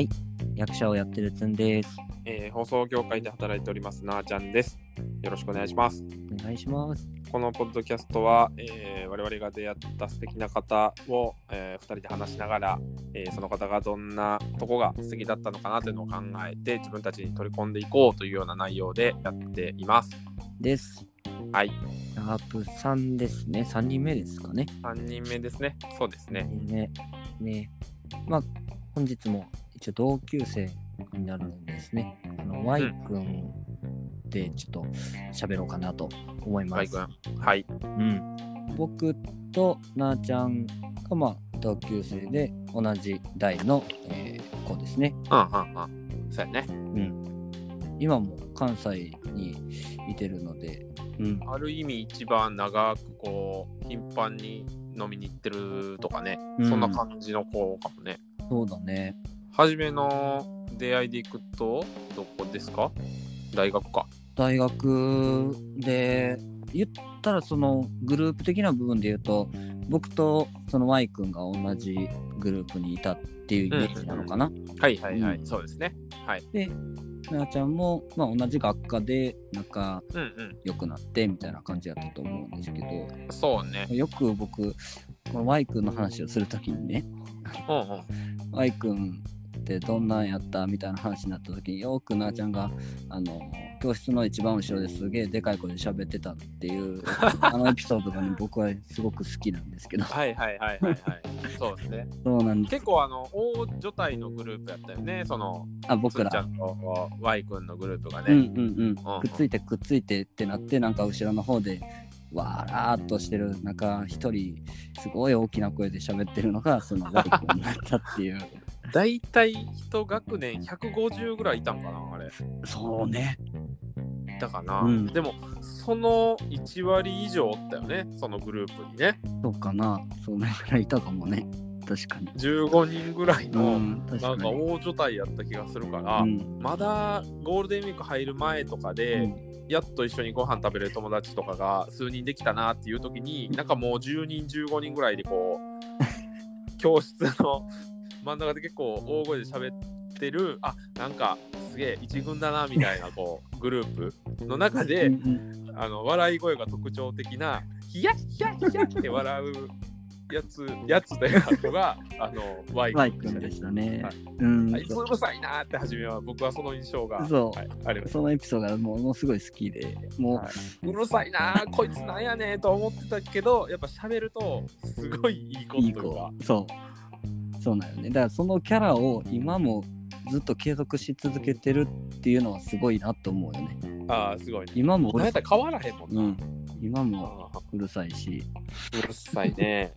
はい、役者をやってるつんです。えー放送業界で働いておりますなあちゃんです。よろしくお願いします。お願いします。このポッドキャストは、えー我々が出会った素敵な方を、え2人で話しながら、えーその方がどんなとこが素敵だったのかなというのを考えて自分たちに取り込んでいこうというような内容でやっています。です。はい、シャープ3ですね。3人目ですかね。3人目ですね。そうですね。3人目。ね。まあ、本日も一応同級生になるんですね。あの、Y 君でちょっと喋ろうかなと思います。はい、君。はい。うん。僕となあちゃんが、まあ、同級生で同じ代の、えー子ですね。うんうんうん。そうやね。うん。今も関西にいてるので、うん。ある意味一番長くこう頻繁に飲みに行ってるとかね、うんそんな感じの子かもね。そうだね。初めの出会いでいくとどこですか？大学か。大学で言ったらそのグループ的な部分で言うと僕とその Y 君が同じグループにいたっていうイメージなのかな。はいはいはい、うんそうですね。はい。でなあちゃんも、まあ、同じ学科で仲うんうん。良くなってみたいな感じだったと思うんですけどそうね。よく僕この Y 君の話をするときにねうんうん。Y 君ってどんなんやったみたいな話になった時によくなあちゃんがあの教室の一番後ろですげえでかい声で喋ってたっていう あのエピソードがね僕はすごく好きなんですけどはいはいはいはいはい。そうですね。そうなんです結構あの大所帯のグループやったよね。そのあ僕つんちゃらんと Y 君のグループがうんね。うんうんくっついてくっついてってなってなんか後ろの方でわーっとしてる中一人すごい大きな声で喋ってるのがその Y 君になったっていうだいたい一学年150ぐらいいたんかなあれ。そうね。いたかな、うん。でもその1割以上おったよねそのグループにね。そうかな。そんなぐらいいたかもね。確かに。15人ぐらいの、うん確なんか大所帯やった気がするから、うん。まだゴールデンウィーク入る前とかで、うん。やっと一緒にご飯食べれる友達とかが数人できたなっていう時になんかもう10人15人ぐらいでこう 教室の真ん中で結構大声で喋ってるあなんかすげえ一軍だなみたいな こうグループの中で、あの笑い声が特徴的なヒヤッヒヤッヒヤッって笑うやつやつというのがあのワイ君君でしたね。はいうんあいつうるさいなーって初めは僕はその印象が、そうはい、あります。そのエピソードがものすごい好きで、もう、はいうるさいなーこいつなんやねんと思ってたけどやっぱ喋るとすごいいい子というか子。そう。そうなんよね。だからそのキャラを今もずっと継続し続けてるっていうのはすごいなと思うよね。ああすごいね。今も変わらへんもんな。うん。今もあうるさいし。ーうるさいね。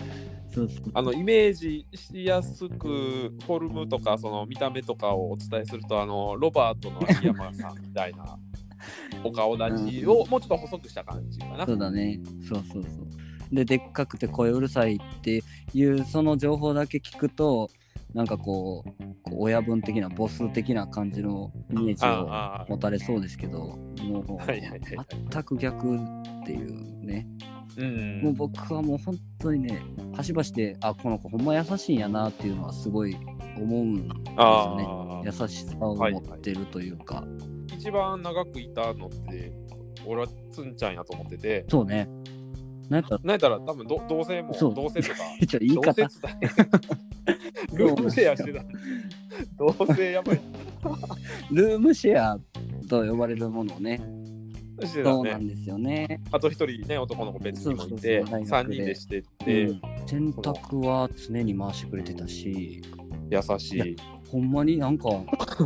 そうそう。あのイメージしやすくフォルムとかその見た目とかをお伝えするとあのロバートの秋山さんみたいなお顔立ちを もうちょっと細くした感じかな。そうだね。そうそうそう。で、でっかくて声うるさいっていうその情報だけ聞くと、なんかこう、親分的なボス的な感じのイメージを持たれそうですけど、もう、はいはいはいはい全く逆っていうね。うんもう僕はもう本当にね、端々で、あ、この子ほんま優しいんやなっていうのはすごい思うんですよね。あ優しさを持ってるというか。あ一番長くいたのって俺はつんちゃんやと思っててそうね。なんか、なんやったら多分ど同性もそう。同性とか ちょ言い方。同性ルームシェアしてた。同性やばい。ルームシェアと呼ばれるものをね、してたそうなんねですよね。あと一人ね男の子別にもいてそうそうそう大3学で。人でしてて、うん。洗濯は常に回してくれてたし、優しいほんまになんか、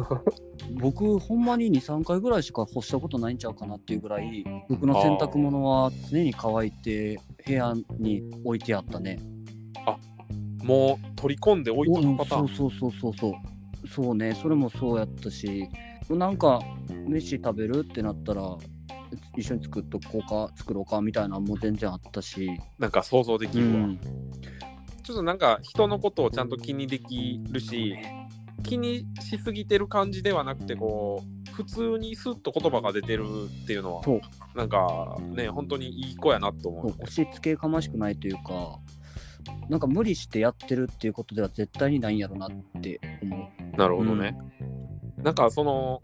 僕、ほんまに2、3回ぐらいしか干したことないんちゃうかなっていうぐらい、僕の洗濯物は常に乾いて部屋に置いてあったね。もう取り込んで置いとくパターン。そうそうそうそうそう。そうね、それもそうやったし、なんか、飯食べるってなったら、一緒に作っとこうか、作ろうかみたいなのも全然あったし、なんか想像できうるわ、ん、ちょっとなんか人のことをちゃんと気にできるし気にしすぎてる感じではなくてこう普通にスッと言葉が出てるっていうのはそうなんかね本当にいい子やなと思う押し付けがましくないというか、なんか無理してやってるっていうことでは絶対にないんやろなって思なるほどね。なんかその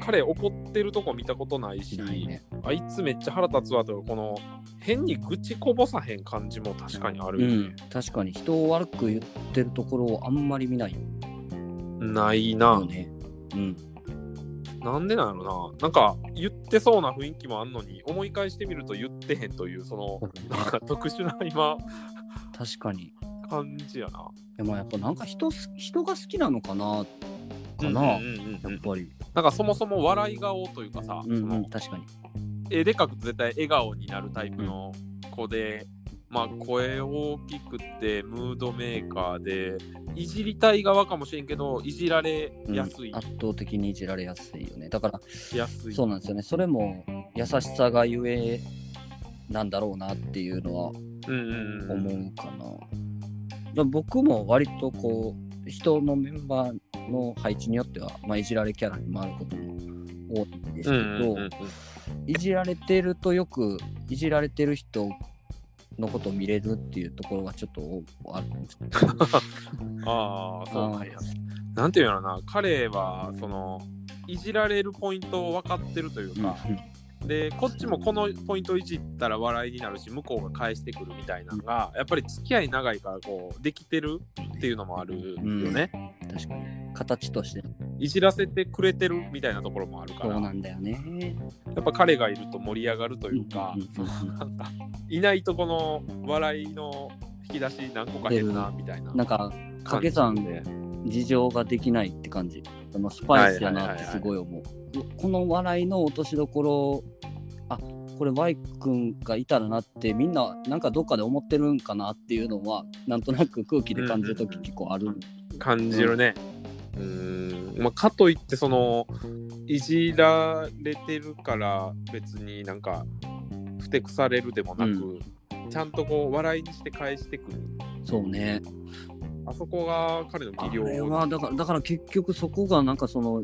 彼怒ってるとこ見たことないし、ね。あいつめっちゃ腹立つわとこの変に愚痴こぼさへん感じも確かにあうるよねん。。確かに人を悪く言ってるところをあんまり見ないないなよ。ね。うん。なんでなのな。なんか言ってそうな雰囲気もあんのに思い返してみると言ってへんというそのなんか特殊な今確かに。感じやな。でもやっぱなんか人す人が好きなのかなかな、うんうんうんうんやっぱり。なんかそもそも笑い顔というかさ、うん、そうのん、確かに。絵でかく絶対笑顔になるタイプの子で、まあ声大きくてムードメーカーでいじりたい側かもしれんけどいじられうんやすい、圧倒的にいじられやすいよね。だから、そうなんですよね。それも優しさがゆえなんだろうなっていうのはうんうんうん思うかな。だ僕も割とこう、人のメンバーの配置によっては、まあ、いじられキャラに回ることも多いんですけど、うんうんうんうんいじられてるとよくいじられてる人のことを見れるっていうところがちょっとあるんですけど。ああそうなんや。なんていうのかな彼はそのいじられるポイントを分かってるというか、でこっちもこのポイントいじったら笑いになるし向こうが返してくるみたいなのがやっぱり付き合い長いからこうできてるっていうのもあるよね、確かに。形として。いじらせてくれてるみたいなところもあるから。そうなんだよね。やっぱ彼がいると盛り上がるというか、いないとこの笑いの引き出し何個か減るなみたいな。なんか掛け算で事情ができないって感じ。スパイスやなってすごい思う。この笑いの落としどころあこれ Y 君がいたらなってみんななんかどっかで思ってるんかなっていうのはなんとなく空気で感じる時結構ある。感じるね。うーんまあ、かといってそのいじられてるから別になんかふてくされるでもなく、うちゃんとこう笑いにして返してくるそうね。あそこが彼のあ技量だからだから結局そこがなんかその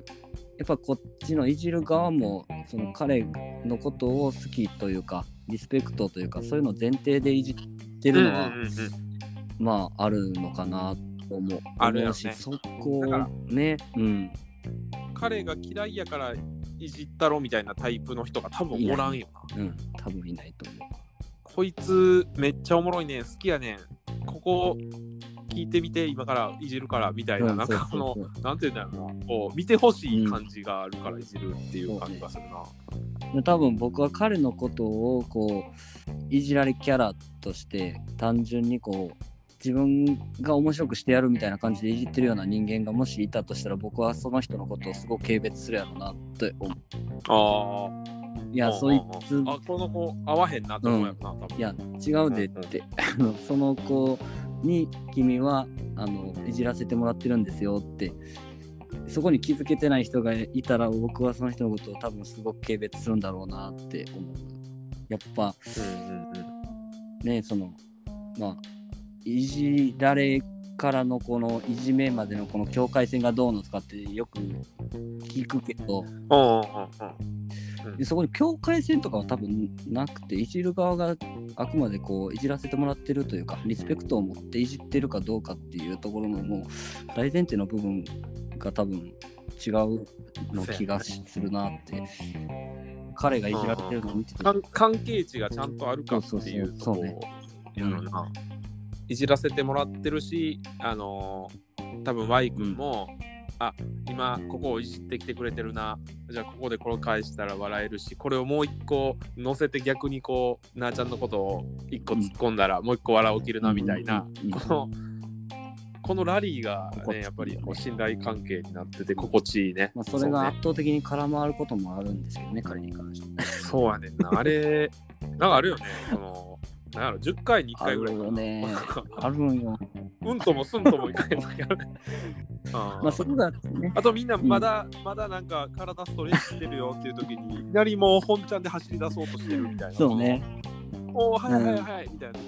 やっぱこっちのいじる側もその彼のことを好きというかリスペクトというかそういうの前提でいじってるのは、うんうんうんまああるのかなと思う。あるよね。そこね、うん、彼が嫌いやからいじったろみたいなタイプの人が多分おらんよな。うん、多分いないと思こいつめっちゃおもろいねん好きやねん。ここ聞いてみて今からいじるからみたいな、うんなんかこのなんていうんだろうなこう見てほしい感じがあるからいじるっていう感じがするな。多分僕は彼のことをこういじられキャラとして単純にこう自分が面白くしてやるみたいな感じでいじってるような人間がもしいたとしたら僕はその人のことをすごく軽蔑するやろうなって思う。ああ。いや、そいつ、あ、この子合わへんなと思うやろな、多分。いや、違うでって、あのその子に君はあのいじらせてもらってるんですよって、そこに気づけてない人がいたら、僕はその人のことを多分すごく軽蔑するんだろうなって思う。やっぱ。ね、その、まあ、いじられからのこのいじめまでのこの境界線がどうのとかってよく聞くけど、うんうんうんでそこに境界線とかは多分なくていじる側があくまでこういじらせてもらってるというかリスペクトを持っていじってるかどうかっていうところのもう大前提の部分が多分違うの気がするなって彼がいじられてるのを見てて。関関係値がちゃんとあるかっていうとこな。いじらせてもらってるし、あのー多分 Y 君も、あ今ここをいじってきてくれてるな。じゃあここでこれ返したら笑えるし、これをもう一個乗せて逆にこう、なあちゃんのことを一個突っ込んだらもう一個笑起きるなみたいな、この、このラリーがね、やっぱりこう信頼関係になってて心地いいね。まあ、それが圧倒的に絡まることもあるんですけどね彼に関してそうやねんな。あれ、なんかあるよね。その、なんやろ、10回に1ある回ぐらいかな。よね あるんようんともすんともいかへん時あるね。あまあそこがねあとみんなまだ、まだなんか体ストレッチしてるよっていう時に、いきなりもう本ちゃんで走り出そうとしてるみたいな。そうね。おお、はいはいはいはい、みたいな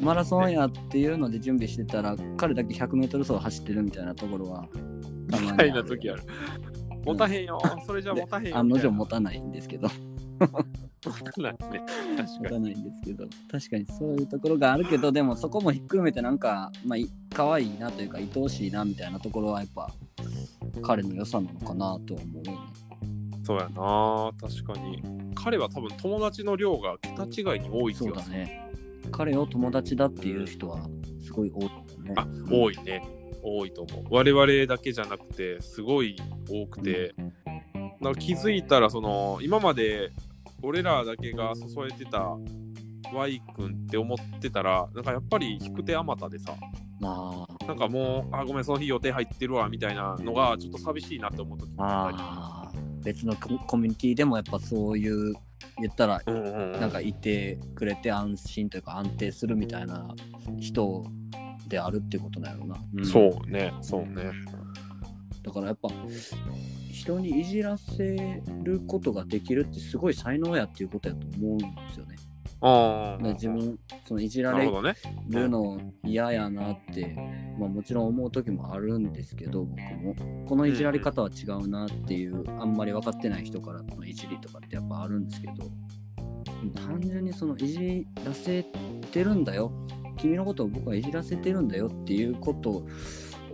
マラソンやっていうので準備してたら彼だけ 100m 走走ってるみたいなところはたまにみたいな時ある。持たへんよ、それじゃ持たへんよ。案の定持たたないんですけどな。確かに。ないんですけど確かにそういうところがあるけどでもそこもひっくるめてなんかまあい可愛いなというか愛おしいなみたいなところはやっぱ彼の良さなのかなとは思うよね。そうやな、確かに。彼は多分友達の量が桁違いに多い気そうがする。だね。彼を友達だっていう人はすごい多いよね。あ、多いね。多いと思う。我々だけじゃなくて、すごい多くて、なんか気づいたら、その、今まで俺らだけが注いでた Y 君って思ってたら、なんかやっぱり引く手あまたでさ、まなんかもう、あ、ごめん、その日予定入ってるわ、みたいなのが、ちょっと寂しいなって思う時もあったり。ああ別のココミュニティでもやっぱそういう言ったらうんうんうんなんかいてくれて安心というか安定するみたいな人であるってことなんやろな。んそうね、そうね。だからやっぱ人にいじらせることができるってすごい才能やっていうことやと思うんですよね。あ自分そのいじられなるの嫌やなって、まあ、もちろん思う時もあるんですけど僕も。このいじられ方は違うなっていうあんまり分かってない人からのいじりとかってやっぱあるんですけど単純にそのいじらせてるんだよ。君のことを僕はいじらせてるんだよっていうこと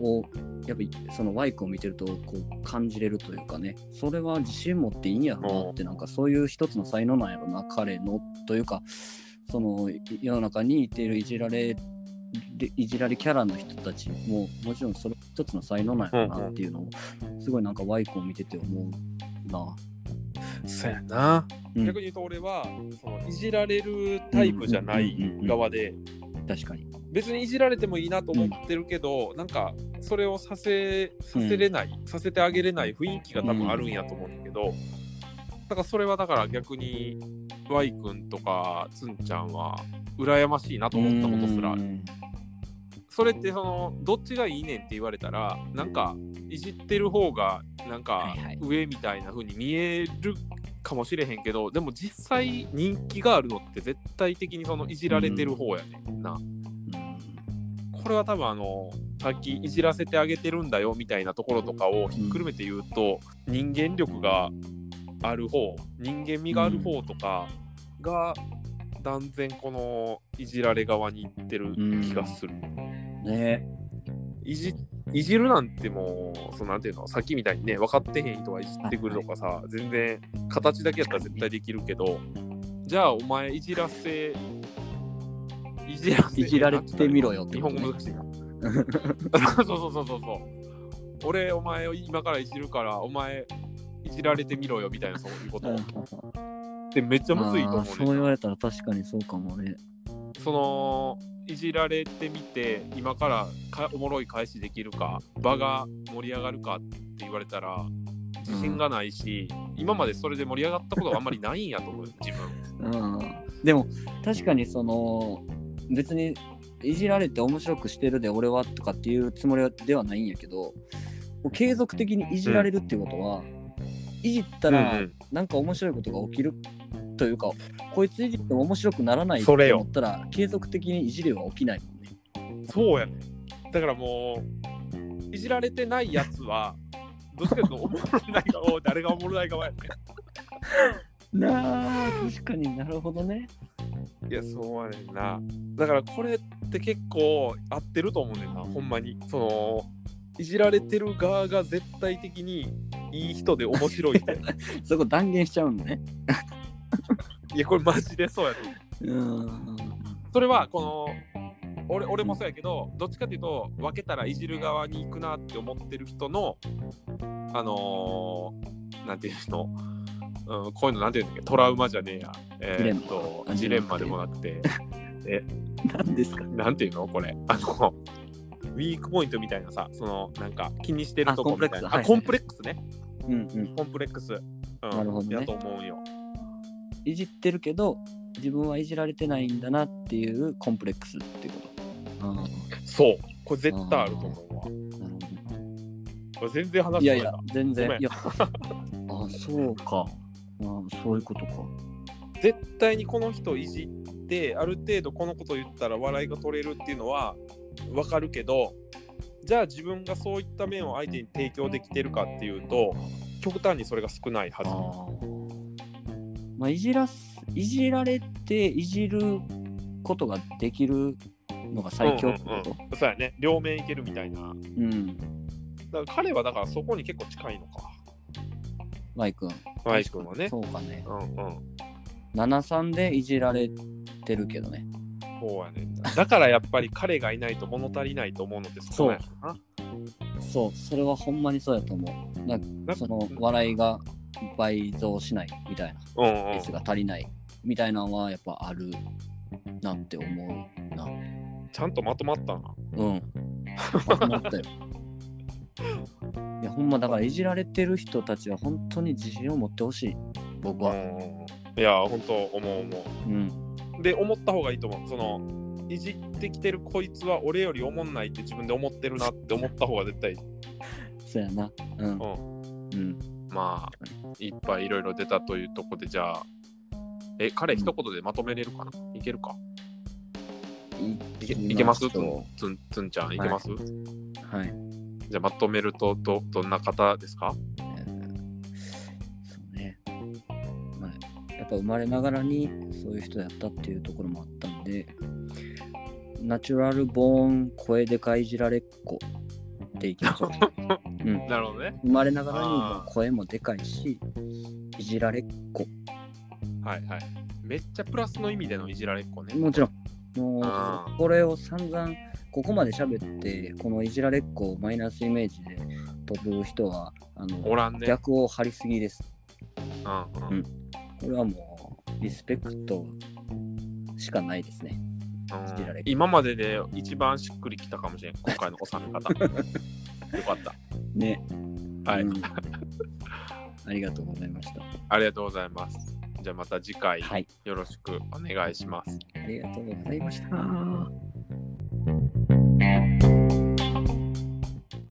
をやっぱりその Y 君を見てるとこう感じれるというかねそれは自信持っていいんやろなってなんかそういう一つの才能なんやろな彼のというかそのい世の中にいているいじられでいじられキャラの人たちももちろんそれ一つの才能なんやろなっていうのをすごいなんか Y 君を見てて思うな。そうやな。うん逆に言うと俺はそのいじられるタイプじゃない側で確かに。別にいじられてもいいなと思ってるけど、なんかそれをさせさせれない、させてあげれない雰囲気が多分あるんやと思うんだけど、だからそれはだから逆に Y 君とかつんちゃんは羨ましいなと思ったことすらある。うんそれってそのどっちがいいねんって言われたらなんかいじってる方がなんか上みたいな風に見えるかもしれへんけどでも実際人気があるのって絶対的にそのいじられてる方やねんな。これは多分あのさっきいじらせてあげてるんだよみたいなところとかをひっくるめて言うと、人間力がある方人間味がある方とかが断然このいじられ側に行ってる気がする。ねいじいじるなんてもう、そのなんていうの、さっきみたいにね、分かってへん人がいじってくるとかさ、全然形だけやったら絶対できるけど、じゃあお前いじらせ、いじらせ、いじられてみろよってね本語難しいな。そ うそうそうそうそうそう。俺、お前を今からいじるから、お前、いじられてみろよみたいな、そういうこと。で、めっちゃむずいと思うねそう言われたら確かにそうかもね。そのいじられてみて今からかおもろい返しできるか場が盛り上がるかって言われたら自信がないし、今までそれで盛り上がったことがあんまりないんやと思う 自分。うん、でも確かにその別にいじられて面白くしてるで俺はとかっていうつもりではないんやけど継続的にいじられるっていうことは、いじったらうんうん。なんか面白いことが起きるというか、こいついじっても面白くならないと思ったら継続的にいじりは起きないもんね。そうやねだからもういじられてないやつはどっちかというとおもろない側 誰がおもろない側やねなあ確かになるほどね。いやそうやねんなだからこれって結構合ってると思うねんなほんまにそのいじられてる側が絶対的にいい人で面白い人 そこ断言しちゃうのね。いやこれマジでそうやと思う。うん。それはこの俺俺もそうやけどどっちかっていうと分けたらいじる側に行くなって思ってる人のあのー、なんていうの、うん、こういうのなんていうんだっけトラウマじゃねえや、えジレンマ。ーっとあジレンマでもなくて。何ですか？なんていうのこれ。あのウィークポイントみたいなさそのなんか気にしてるとこみたいな。あコンプレックス。あはいコンプレックスね。うんうん。コンプレックス、うん、なるほどね。やと思うんよいじってるけど自分はいじられてないんだなっていうコンプレックスっていうこと。あそう。これ絶対あると思うわ。あ、な全然話い。やいや全然。いやあそうか。あそういうことか。絶対にこの人いじってある程度このこと言ったら笑いが取れるっていうのは分かるけどじゃあ自分がそういった面を相手に提供できてるかっていうと極端にそれが少ないはあーまあ、いじらすいじられていじることができるのが最強ってこと、うんうんうんそうやね。両面いけるみたいな。うんだから彼はだからそこに結構近いのか。マイ君。マイ君はね。そうかね。うんうん。73でいじられてるけどね。そうやね。だからやっぱり彼がいないと物足りないと思うのってそこや。そう、それはほんまにそうやと思う。ななその笑いが倍増しないみたいな、うんうん率が足りないみたいなのはやっぱあるなって思うな。ちゃんとまとまったな。うん。まとまったよ。いや、ほんまだからいじられてる人たちは本当に自信を持ってほしい。僕は。いや、本当思う思うん。う。で、思った方がいいと思う。その、いじってきてるこいつは俺より思んないって自分で思ってるなって思った方が絶対いい。そうやな。うん。うん。うん。まあ、いっぱいいろいろ出たというとこで、じゃあ、え、彼一言でまとめれるかな？いけるか？いけいけます？つんつんつんちゃん、い。けます、はい。じゃあ、まとめるとど、どんな方ですか？えーそうね。まあ、やっぱ生まれながらにそういう人やったっていうところもあったんで、ナチュラルボーン声でかいじられっ子っていきましょう。うん、なるほどね。生まれながらにも声もでかいし、いじられっ子。はいはい。めっちゃプラスの意味でのいじられっ子ね。もちろん。もう、これを散々、ここまで喋って、このいじられっ子をマイナスイメージで飛ぶ人は、あの、ね。逆を張りすぎです。うんこれはもう、リスペクトしかないですね。今までで一番しっくりきたかもしれん、今回の収め方。よかった。ね。はい、うんありがとうございました。ありがとうございます。じゃあまた次回よろしくお願いします。はい、ありがとうございました。